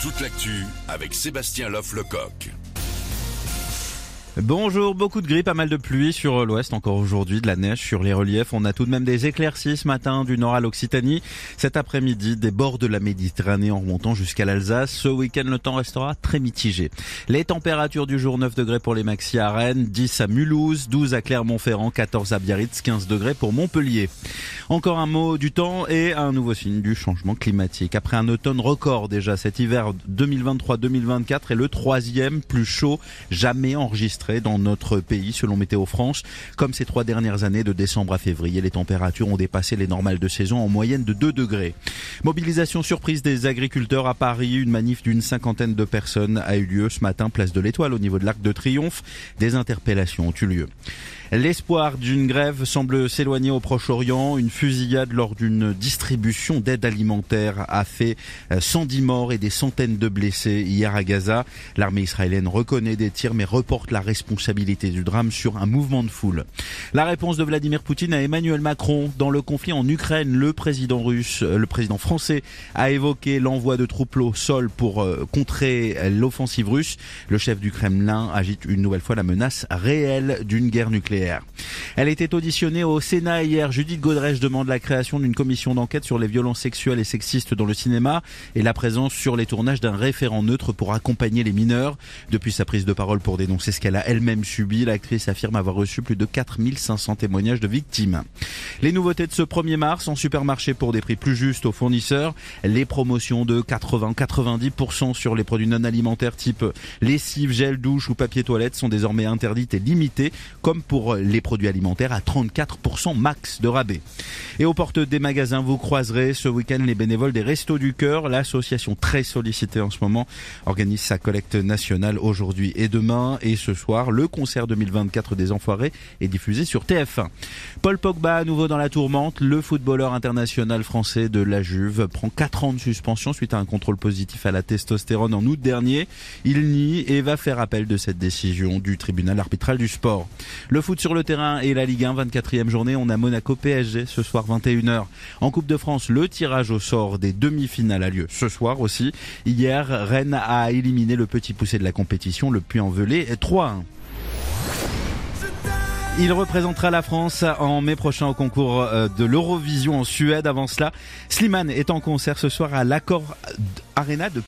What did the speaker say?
toute l'actu avec Sébastien Loff-Lecoq. Bonjour, beaucoup de gris, pas mal de pluie sur l'ouest encore aujourd'hui, de la neige sur les reliefs. On a tout de même des éclaircies ce matin du nord à l'Occitanie. Cet après-midi, des bords de la Méditerranée en remontant jusqu'à l'Alsace. Ce week-end, le temps restera très mitigé. Les températures du jour, 9 degrés pour les maxi à Rennes, 10 à Mulhouse, 12 à Clermont-Ferrand, 14 à Biarritz, 15 degrés pour Montpellier. Encore un mot du temps et un nouveau signe du changement climatique. Après un automne record déjà, cet hiver 2023-2024 est le troisième plus chaud jamais enregistré dans notre pays selon Météo France. Comme ces trois dernières années de décembre à février, les températures ont dépassé les normales de saison en moyenne de 2 degrés. Mobilisation surprise des agriculteurs à Paris. Une manif d'une cinquantaine de personnes a eu lieu ce matin, place de l'Étoile, au niveau de l'Arc de Triomphe. Des interpellations ont eu lieu. L'espoir d'une grève semble s'éloigner au Proche-Orient. Une fusillade lors d'une distribution d'aide alimentaire a fait 110 euh, morts et des centaines de blessés hier à Gaza. L'armée israélienne reconnaît des tirs mais reporte la La réponse de Vladimir Poutine à Emmanuel Macron dans le conflit en Ukraine, le président russe, euh, le président français a évoqué l'envoi de troupes au sol pour euh, contrer l'offensive russe. Le chef du Kremlin agite une nouvelle fois la menace réelle d'une guerre nucléaire. Elle était auditionnée au Sénat hier. Judith Godrèche demande la création d'une commission d'enquête sur les violences sexuelles et sexistes dans le cinéma et la présence sur les tournages d'un référent neutre pour accompagner les mineurs. Depuis sa prise de parole pour dénoncer ce qu'elle a elle-même subi, l'actrice affirme avoir reçu plus de 4500 témoignages de victimes. Les nouveautés de ce 1er mars en supermarché pour des prix plus justes aux fournisseurs, les promotions de 80-90% sur les produits non alimentaires type lessive, gel, douche ou papier toilette sont désormais interdites et limitées comme pour les produits alimentaires à 34% max de rabais. Et aux portes des magasins, vous croiserez ce week-end les bénévoles des Restos du Cœur. L'association très sollicitée en ce moment organise sa collecte nationale aujourd'hui et demain. Et ce soir, le concert 2024 des Enfoirés est diffusé sur TF1. Paul Pogba à nouveau dans la tourmente. Le footballeur international français de la Juve prend 4 ans de suspension suite à un contrôle positif à la testostérone en août dernier. Il nie et va faire appel de cette décision du tribunal arbitral du sport. Le foot sur le terrain et la Ligue 1, 24e journée. On a Monaco PSG ce soir 21h. En Coupe de France, le tirage au sort des demi-finales a lieu ce soir aussi. Hier, Rennes a éliminé le petit poussé de la compétition, le Puy-en-Velay 3-1. Il représentera la France en mai prochain au concours euh, de l'Eurovision en Suède. Avant cela, Slimane est en concert ce soir à l'Accord Arena de